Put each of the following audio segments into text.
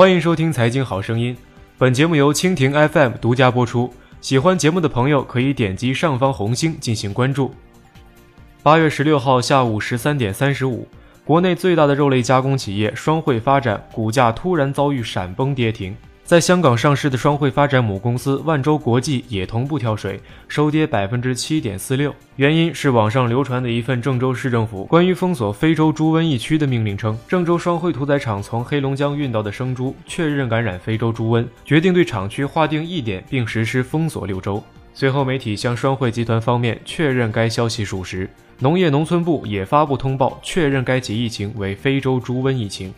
欢迎收听《财经好声音》，本节目由蜻蜓 FM 独家播出。喜欢节目的朋友可以点击上方红星进行关注。八月十六号下午十三点三十五，国内最大的肉类加工企业双汇发展股价突然遭遇闪崩跌停。在香港上市的双汇发展母公司万洲国际也同步跳水，收跌百分之七点四六。原因是网上流传的一份郑州市政府关于封锁非洲猪瘟疫区的命令称，郑州双汇屠宰场从黑龙江运到的生猪确认感染非洲猪瘟，决定对厂区划定疫点并实施封锁六周。随后，媒体向双汇集团方面确认该消息属实，农业农村部也发布通报确认该起疫情为非洲猪瘟疫情。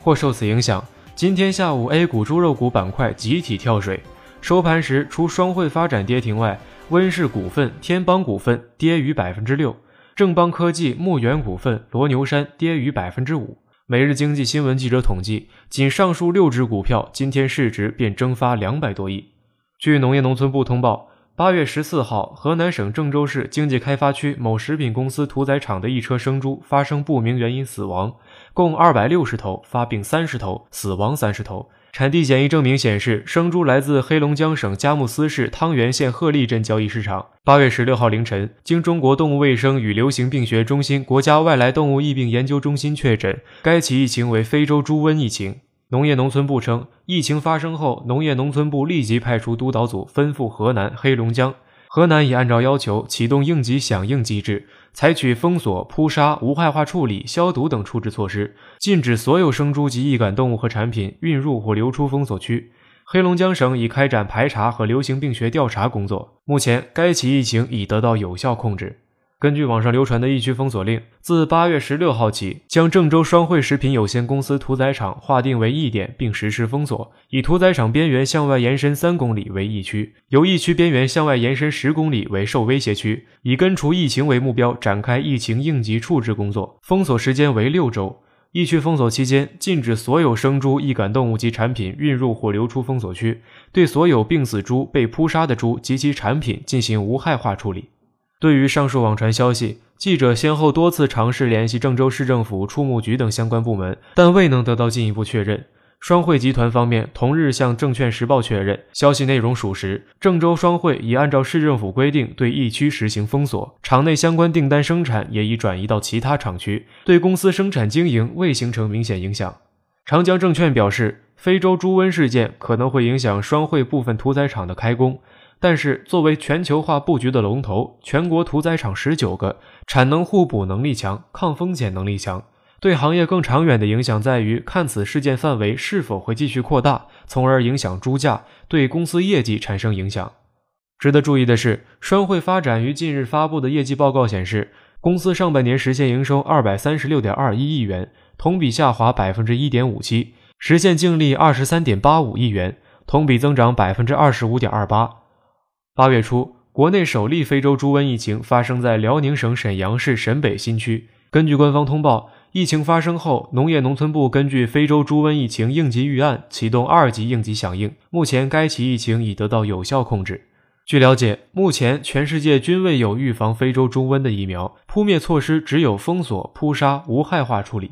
或受此影响。今天下午，A 股猪肉股板块集体跳水，收盘时除双汇发展跌停外，温氏股份、天邦股份跌逾百分之六，正邦科技、牧原股份、罗牛山跌逾百分之五。每日经济新闻记者统计，仅上述六只股票今天市值便蒸发两百多亿。据农业农村部通报。八月十四号，河南省郑州市经济开发区某食品公司屠宰场的一车生猪发生不明原因死亡，共二百六十头，发病三十头，死亡三十头。产地检疫证明显示，生猪来自黑龙江省佳木斯市汤原县鹤立镇交易市场。八月十六号凌晨，经中国动物卫生与流行病学中心国家外来动物疫病研究中心确诊，该起疫情为非洲猪瘟疫情。农业农村部称，疫情发生后，农业农村部立即派出督导组奔赴河南、黑龙江。河南已按照要求启动应急响应机制，采取封锁、扑杀、无害化处理、消毒等处置措施，禁止所有生猪及易感动物和产品运入或流出封锁区。黑龙江省已开展排查和流行病学调查工作，目前该起疫情已得到有效控制。根据网上流传的疫区封锁令，自八月十六号起，将郑州双汇食品有限公司屠宰场划定为疫点，并实施封锁，以屠宰场边缘向外延伸三公里为疫区，由疫区边缘向外延伸十公里为受威胁区，以根除疫情为目标，展开疫情应急处置工作。封锁时间为六周。疫区封锁期间，禁止所有生猪、易感动物及产品运入或流出封锁区，对所有病死猪、被扑杀的猪及其产品进行无害化处理。对于上述网传消息，记者先后多次尝试联系郑州市政府、畜牧局等相关部门，但未能得到进一步确认。双汇集团方面同日向证券时报确认，消息内容属实。郑州双汇已按照市政府规定对疫区实行封锁，场内相关订单生产也已转移到其他厂区，对公司生产经营未形成明显影响。长江证券表示，非洲猪瘟事件可能会影响双汇部分屠宰场的开工。但是，作为全球化布局的龙头，全国屠宰场十九个，产能互补能力强，抗风险能力强。对行业更长远的影响在于，看此事件范围是否会继续扩大，从而影响猪价，对公司业绩产生影响。值得注意的是，双汇发展于近日发布的业绩报告显示，公司上半年实现营收二百三十六点二一亿元，同比下滑百分之一点五七，实现净利二十三点八五亿元，同比增长百分之二十五点二八。八月初，国内首例非洲猪瘟疫情发生在辽宁省沈阳市沈北新区。根据官方通报，疫情发生后，农业农村部根据非洲猪瘟疫情应急预案，启动二级应急响应。目前，该起疫情已得到有效控制。据了解，目前全世界均未有预防非洲猪瘟的疫苗，扑灭措施只有封锁、扑杀、无害化处理。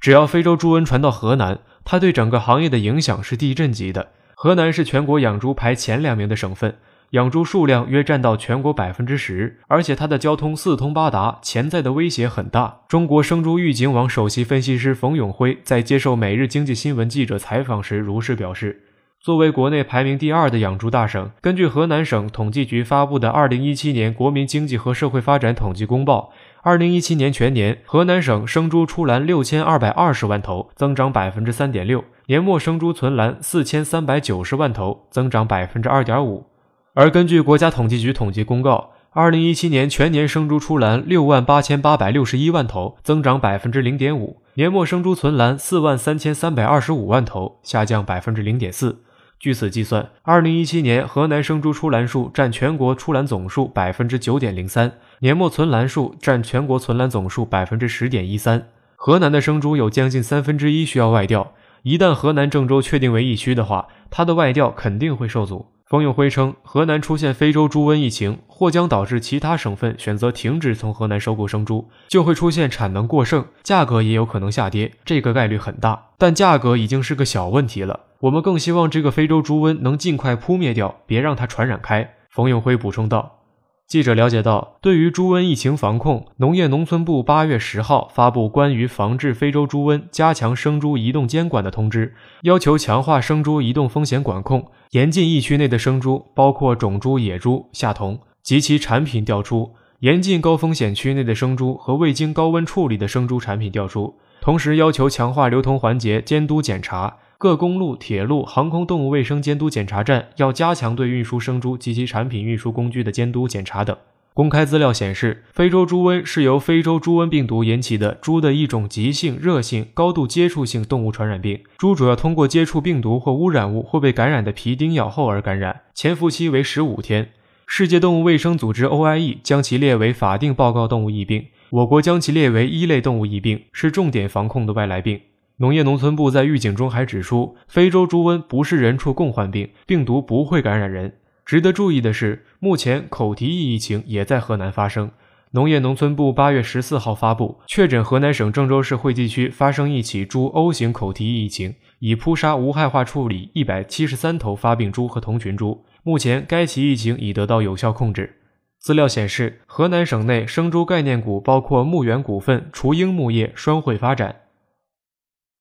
只要非洲猪瘟传到河南，它对整个行业的影响是地震级的。河南是全国养猪排前两名的省份。养猪数量约占到全国百分之十，而且它的交通四通八达，潜在的威胁很大。中国生猪预警网首席分析师冯永辉在接受《每日经济新闻》记者采访时如是表示：“作为国内排名第二的养猪大省，根据河南省统计局发布的《二零一七年国民经济和社会发展统计公报》，二零一七年全年河南省生猪出栏六千二百二十万头，增长百分之三点六；年末生猪存栏四千三百九十万头，增长百分之二点五。”而根据国家统计局统计公告，二零一七年全年生猪出栏六万八千八百六十一万头，增长百分之零点五；年末生猪存栏四万三千三百二十五万头，下降百分之零点四。据此计算，二零一七年河南生猪出栏数占全国出栏总数百分之九点零三，年末存栏数占全国存栏总数百分之十点一三。河南的生猪有将近三分之一需要外调，一旦河南郑州确定为疫区的话，它的外调肯定会受阻。冯永辉称，河南出现非洲猪瘟疫情，或将导致其他省份选择停止从河南收购生猪，就会出现产能过剩，价格也有可能下跌，这个概率很大。但价格已经是个小问题了，我们更希望这个非洲猪瘟能尽快扑灭掉，别让它传染开。冯永辉补充道。记者了解到，对于猪瘟疫情防控，农业农村部八月十号发布关于防治非洲猪瘟、加强生猪移动监管的通知，要求强化生猪移动风险管控，严禁疫区内的生猪，包括种猪、野猪下童及其产品调出，严禁高风险区内的生猪和未经高温处理的生猪产品调出，同时要求强化流通环节监督检查。各公路、铁路、航空动物卫生监督检查站要加强对运输生猪及其产品运输工具的监督检查等。公开资料显示，非洲猪瘟是由非洲猪瘟病毒引起的猪的一种急性、热性、高度接触性动物传染病。猪主要通过接触病毒或污染物或被感染的皮叮咬后而感染，潜伏期为十五天。世界动物卫生组织 （OIE） 将其列为法定报告动物疫病，我国将其列为一类动物疫病，是重点防控的外来病。农业农村部在预警中还指出，非洲猪瘟不是人畜共患病，病毒不会感染人。值得注意的是，目前口蹄疫疫情也在河南发生。农业农村部八月十四号发布，确诊河南省郑州市惠济区发生一起猪 O 型口蹄疫疫情，已扑杀无害化处理一百七十三头发病猪和同群猪。目前该起疫情已得到有效控制。资料显示，河南省内生猪概念股包括牧原股份、雏鹰牧业、双汇发展。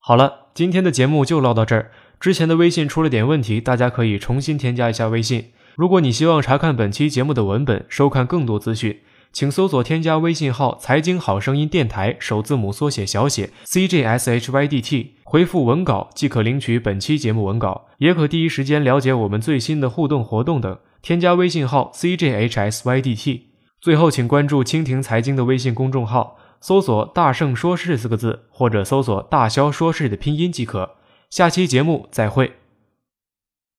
好了，今天的节目就唠到这儿。之前的微信出了点问题，大家可以重新添加一下微信。如果你希望查看本期节目的文本，收看更多资讯，请搜索添加微信号“财经好声音电台”，首字母缩写小写 c j s h y d t，回复文稿即可领取本期节目文稿，也可第一时间了解我们最新的互动活动等。添加微信号 c j h s y d t。最后，请关注蜻蜓财经的微信公众号。搜索“大圣说事”四个字，或者搜索“大肖说事”的拼音即可。下期节目再会。